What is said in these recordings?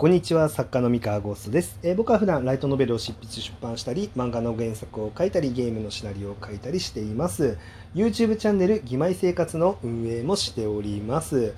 こんにちは作家の三河ゴーストです、えー、僕は普段ライトノベルを執筆出版したり漫画の原作を書いたりゲームのシナリオを書いたりしています。YouTube チャンネル「義妹生活」の運営もしております、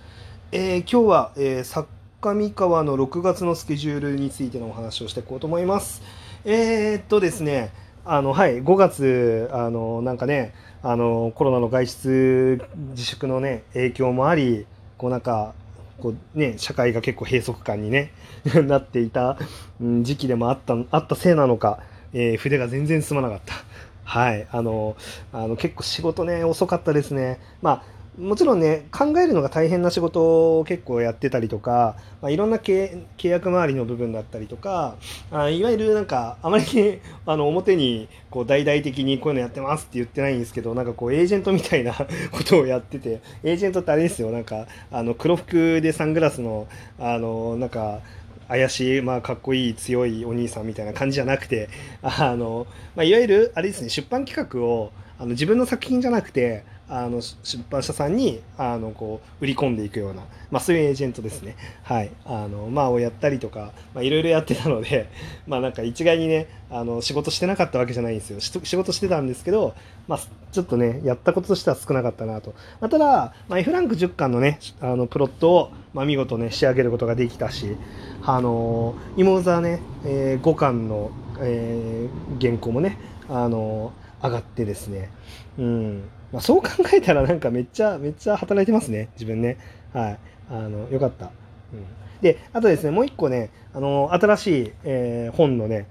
えー、今日は、えー、作家三河の6月のスケジュールについてのお話をしていこうと思います。えー、っとですねあのはい5月あのなんかねあのコロナの外出自粛のね影響もありこうなんかこうね、社会が結構閉塞感にね なっていた、時期でもあったあったせいなのか、えー、筆が全然進まなかった。はい。あの、あの結構仕事ね、遅かったですね。まあ、もちろんね、考えるのが大変な仕事を結構やってたりとか、まあ、いろんな契約周りの部分だったりとか、あいわゆるなんか、あまり あの表にこう大々的にこういうのやってますって言ってないんですけど、なんかこうエージェントみたいな ことをやってて、エージェントってあれですよ、なんか、あの黒服でサングラスの、あの、なんか、怪しい、まあ、かっこいい強いお兄さんみたいな感じじゃなくてあの、まあ、いわゆるあれですね出版企画をあの自分の作品じゃなくてあの出版社さんにあのこう売り込んでいくような、まあ、そういうエージェントですね、はい。あのまあ、をやったりとかいろいろやってたので、まあ、なんか一概にねあの仕事してなかったわけじゃないんですよ。仕事してたんですけど、まあ、ちょっとねやったこととしては少なかったなと、まあ、ただ、まあ、F ランク10巻のねあのプロットを、まあ、見事ね仕上げることができたしあの妹座ね、えー、5巻の、えー、原稿もねあの上がってですね。うん。まあ、そう考えたらなんかめっちゃめっちゃ働いてますね。自分ね。はい。あのよかった、うん、であとですねもう一個ねあの新しい、えー、本のね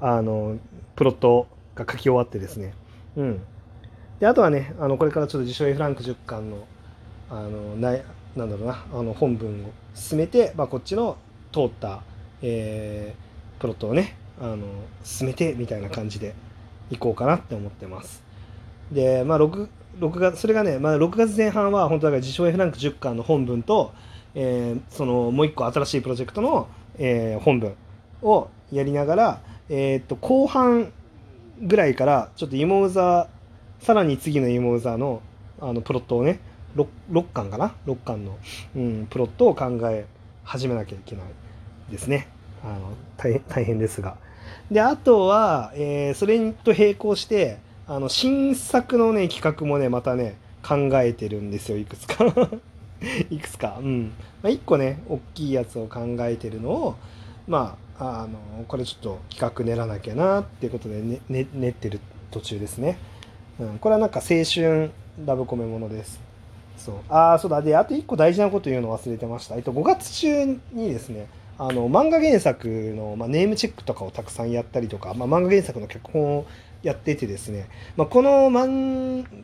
あのプロットが書き終わってですね。うん。であとはねあのこれからちょっと自称 F ランク10巻のあのななんだろうなあの本文を進めて、まあ、こっちの通った、えー、プロットをねあの進めてみたいな感じで。いこうかなって思ってます。で、まあ6、6月、それがね、まあ、6月前半は、本当だから自称 F ランク10巻の本文と、えー、そのもう一個新しいプロジェクトの、えー、本文をやりながら、えー、っと、後半ぐらいから、ちょっと芋座、さらに次の芋座の、あの、プロットをね、6, 6巻かな ?6 巻の、うん、プロットを考え始めなきゃいけないですね。あの大変大変ですが。で、あとは、えー、それと並行して、あの新作のね企画もねまたね考えてるんですよいくつか。いくつか。うん、まあ、1個ね大きいやつを考えてるのをまああのこれちょっと企画練らなきゃなっていうことでね、ね、練ってる途中ですね、うん、これはなんか青春ラブコメものです。そう。ああそうだ。であと1個大事なこと言うの忘れてました、えっと、5月中にですねあの漫画原作の、まあ、ネームチェックとかをたくさんやったりとか、まあ、漫画原作の脚本をやっててですね、まあ、この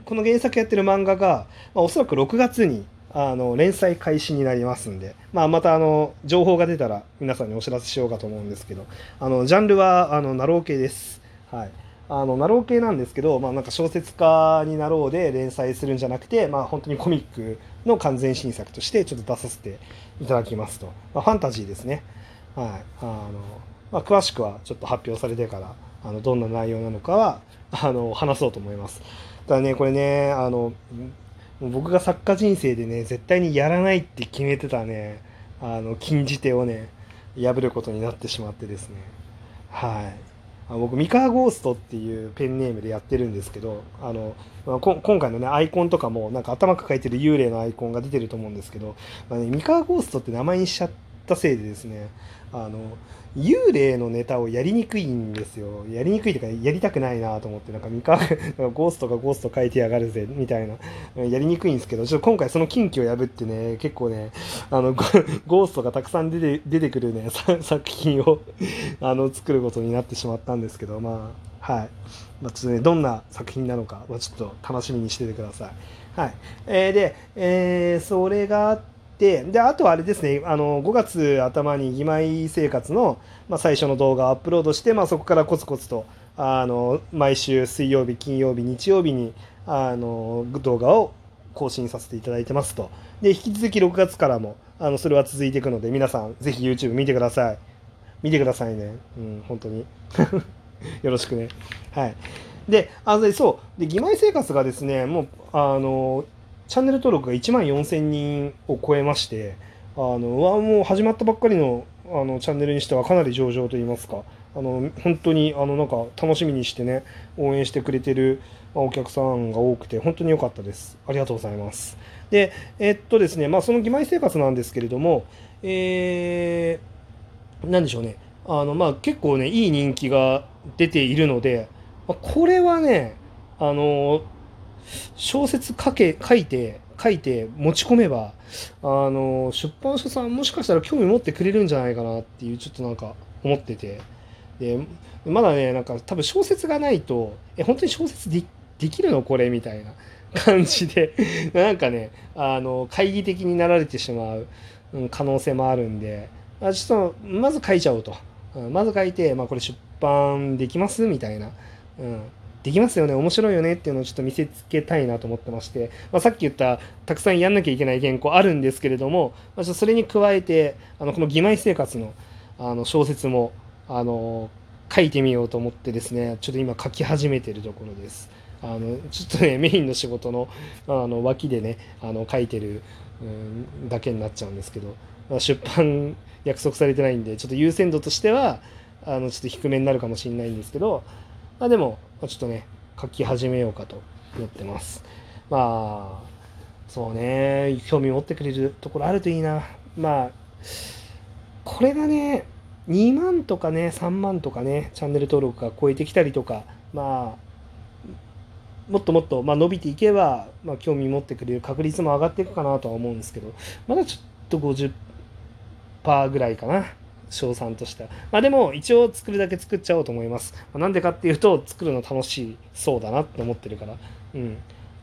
この原作やってる漫画が、まあ、おそらく6月にあの連載開始になりますんで、まあ、またあの情報が出たら皆さんにお知らせしようかと思うんですけどあのジャンルはあのなろう系です。はいあのなろう系なんですけど、まあ、なんか小説家になろうで連載するんじゃなくて、まあ、本当にコミックの完全新作としてちょっと出させていただきますと、まあ、ファンタジーですね、はい。あのまあ、詳しくはちょっと発表されてからあのどんな内容なのかはあの話そうと思います。ただねこれねあの僕が作家人生でね絶対にやらないって決めてたねあの禁じ手をね破ることになってしまってですね。はい。あ僕ミカーゴーストっていうペンネームでやってるんですけどあの、まあ、今回のねアイコンとかもなんか頭抱えてる幽霊のアイコンが出てると思うんですけど、まあね、ミカーゴーストって名前にしちゃったせいでですねあの幽霊のネタをやりにくいんですよ。やりにくいというか、やりたくないなと思って、なんか三河、ゴーストがゴースト書いてやがるぜ、みたいな、やりにくいんですけど、ちょっと今回その禁忌を破ってね、結構ね、あの、ゴーストがたくさん出て出てくるね、作品をあの、作ることになってしまったんですけど、まあ、はい。まあ、ちょっとね、どんな作品なのか、まあ、ちょっと楽しみにしててください。はい。えー、で、えー、それがあって、でであとはあれですねあの5月頭に義妹生活の、まあ、最初の動画をアップロードして、まあ、そこからコツコツとあの毎週水曜日金曜日日曜日にあの動画を更新させていただいてますと。で引き続き6月からもあのそれは続いていくので皆さんぜひ YouTube 見てください。見てくださいね。うん本当に。よろしくね。はい。であそう。で義妹生活がですねもうあのチャンネル登録が1万4000人を超えまして、あの、もう始まったばっかりのあのチャンネルにしてはかなり上々と言いますかあの本当にあのなんか楽しみにしてね応援してくれてるお客さんが多くて本当に良かったです。ありがとうございます。でえっとですねまあその義妹生活なんですけれどもえー、何でしょうね。あのまあ結構ねいい人気が出ているので、まあ、これはねあの小説書け書いて書いて持ち込めばあの出版社さんもしかしたら興味持ってくれるんじゃないかなっていうちょっとなんか思ってて。でまだねなんか多分小説がないとえ本当に小説でできるのこれみたいな感じで。なんかねあの懐疑的になられてしまう可能性もあるんで。あちょっとまず書いちゃおうと、うん、まず書いて、まあ、これ出版できますみたいな、うん、できますよね。面白いよね。っていうのをちょっと見せつけたいなと思ってまして、まあ、さっき言ったたくさんやんなきゃいけない原稿あるんですけれども、まあ、それに加えてあのこの義妹生活のあの小説もあの書いてみようと思ってですねちょっと今書き始めてるところです。あのちょっとねメインの仕事のあの脇でねあの書いてる、うん、だけになっちゃうんですけど、まあ、出版約束されてないんでちょっと優先度としてはあのちょっと低めになるかもしれないんですけど、まあ、でもちょっとね書き始めようかと思ってます。まあそうね興味持ってくれるところあるといいな。まあこれがね2万とかね3万とかねチャンネル登録が超えてきたりとかまあもっともっと、まあ、伸びていけば、まあ、興味持ってくれる確率も上がっていくかなとは思うんですけどまだちょっと50%ぐらいかな。賞賛として。まあでも一応作るだけ作っちゃおうと思います。まあ、なんでかっていうと作るの楽しそうだなって思ってるから。うん。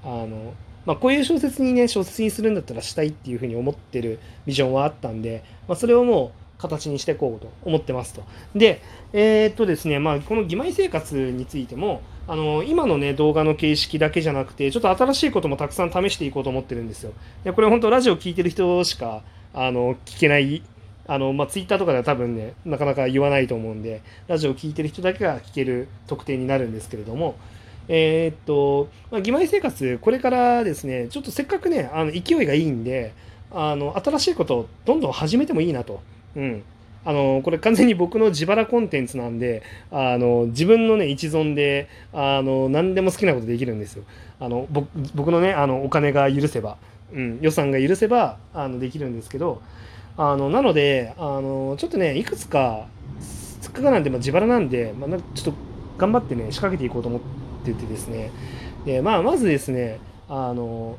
あの、まあこういう小説にね、小説にするんだったらしたいっていうふうに思ってるビジョンはあったんで、まあそれをもう形にしていこうと思ってますと。で、えー、っとですね、まあこの義妹生活についても、あの今のね動画の形式だけじゃなくてちょっと新しいこともたくさん試していこうと思ってるんですよ。でこれ本当ラジオ聞いてる人しかあの聞けないあの、まあ、ツイッターとかでは多分ね、なかなか言わないと思うんで、ラジオを聴いてる人だけが聞ける特典になるんですけれども、えー、っと、まあ、義妹生活、これからですね、ちょっとせっかくね、あの勢いがいいんで、あの、新しいことをどんどん始めてもいいなと。うん。あの、これ完全に僕の自腹コンテンツなんで、あの、自分のね、一存で、あの、何でも好きなことできるんですよ。あの、僕のね、あの、お金が許せば、うん、予算が許せば、あの、できるんですけど、あのなのであのちょっとねいくつかつっかかなんで、まあ、自腹なんで、まあ、ちょっと頑張ってね仕掛けていこうと思っててですね。で、まあ、まずですねあの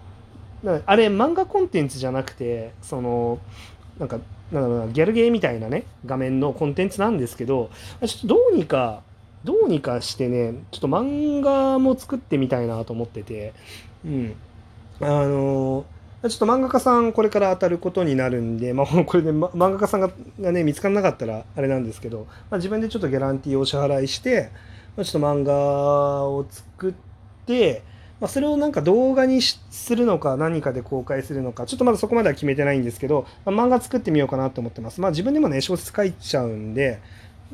あれ漫画コンテンツじゃなくてそのなんかなんだろうなギャルゲーみたいなね画面のコンテンツなんですけどちょっとどうにかどうにかしてねちょっと漫画も作ってみたいなと思っててうん。あのちょっと漫画家さんこれから当たることになるんで、まあ、これで、ま、漫画家さんがね見つからなかったらあれなんですけど、まあ、自分でちょっとギャランティーをお支払いして、まあ、ちょっと漫画を作って、まあ、それをなんか動画にするのか何かで公開するのかちょっとまだそこまでは決めてないんですけど、まあ、漫画作ってみようかなと思ってます。まあ、自分でもね小説書いちゃうんで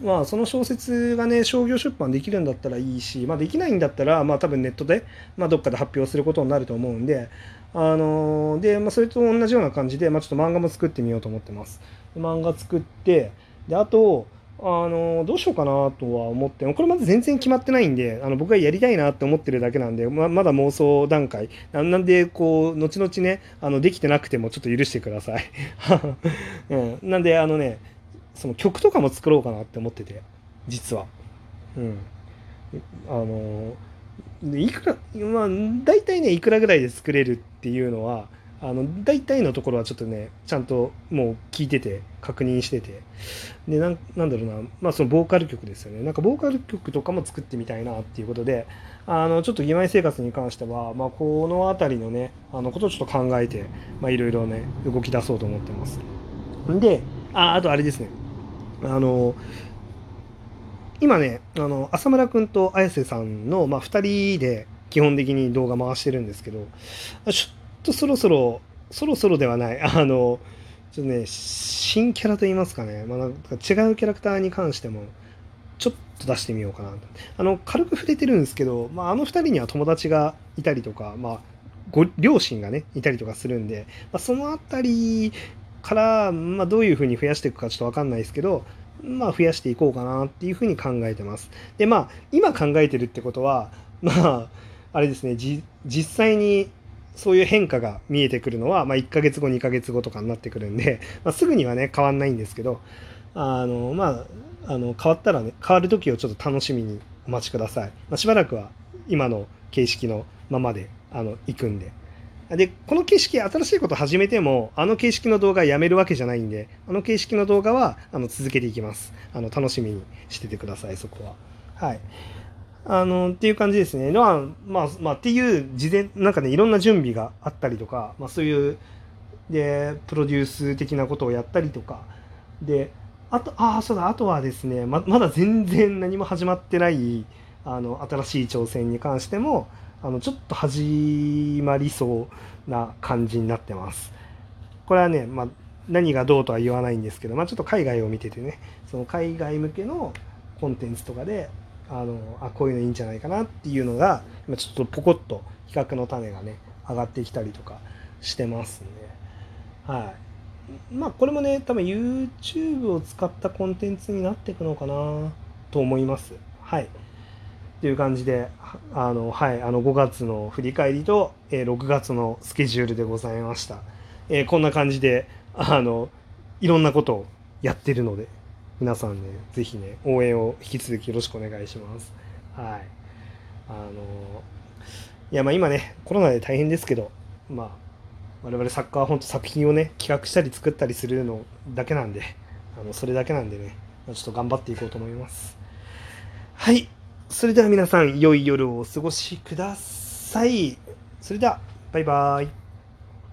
まあ、その小説がね商業出版できるんだったらいいし、まあ、できないんだったら、まあ、多分ネットで、まあ、どっかで発表することになると思うんで、あのー、で、まあ、それと同じような感じで、まあ、ちょっと漫画も作ってみようと思ってます。漫画作ってであとあのどうしようかなとは思ってこれまだ全然決まってないんであの僕がやりたいなって思ってるだけなんでままだ妄想段階。なんでこう後々ねあのできてなくてもちょっと許してください、うん、なんであのねその曲とかも作ろうかなって思ってて実は。うん。あのいくらまあ大体ねいくらぐらいで作れるっていうのはあの大体のところはちょっとねちゃんともう聞いてて確認してて。でなんなんだろうな。まあそのボーカル曲ですよね。なんかボーカル曲とかも作ってみたいなっていうことであのちょっと義妹生活に関しては、まあ、この辺りのねあのことをちょっと考えていろいろね動き出そうと思ってます。でああとあれですね。あの今ねあの浅村君と綾瀬さんの、まあ、2人で基本的に動画回してるんですけどちょっとそろそろそろそろではない。あのちょっとね新キャラといいますかね、まあ、なんか違うキャラクターに関してもちょっと出してみようかなあの軽く触れてるんですけど、まあ、あの2人には友達がいたりとか、まあ、ご両親がねいたりとかするんで、まあ、その辺りから、まあ、どういうふうに増やしていくかちょっと分かんないですけど、まあ、増やしていこうかなっていうふうに考えてます。でまあ今考えてるってことはまああれですね実際にそういう変化が見えてくるのは、まあ、1ヶ月後2ヶ月後とかになってくるんで、まあ、すぐにはね変わんないんですけどあのまああの変わったらね変わる時をちょっと楽しみにお待ちください。まあ、しばらくは今の形式のままであの行くんで。でこの形式新しいこと始めてもあの形式の動画やめるわけじゃないんであの形式の動画はあの続けていきます。あの楽しみにしててくださいそこは。はい。あのっていう感じですね。まあまあまあっていう事前なんかねいろんな準備があったりとか、まあ、そういうでプロデュース的なことをやったりとか。であとああそうだあとはですねままだ全然何も始まってないあの新しい挑戦に関してもあのちょっと始まりそうな感じになってます。これはね、まあ、何がどうとは言わないんですけど、まあ、ちょっと海外を見ててねその海外向けのコンテンツとかであのあこういうのいいんじゃないかなっていうのが今ちょっとポコッと比較の種がね上がってきたりとかしてますんで、はい、まあこれもね多分 YouTube を使ったコンテンツになっていくのかなと思います。はいっていう感じで、あの、はい、あの、5月の振り返りと、えー6月のスケジュールでございました。えーこんな感じで、あの、いろんなことをやってるので、皆さんね、ぜひね、応援を引き続きよろしくお願いします。はい。あの、いや、まあ今ね、コロナで大変ですけど、まあ、我々サッカーは本当作品をね、企画したり作ったりするのだけなんで、あの、それだけなんでね、ちょっと頑張っていこうと思います。はい。それでは皆さん、良い夜をお過ごしください。それでは、バイバイ。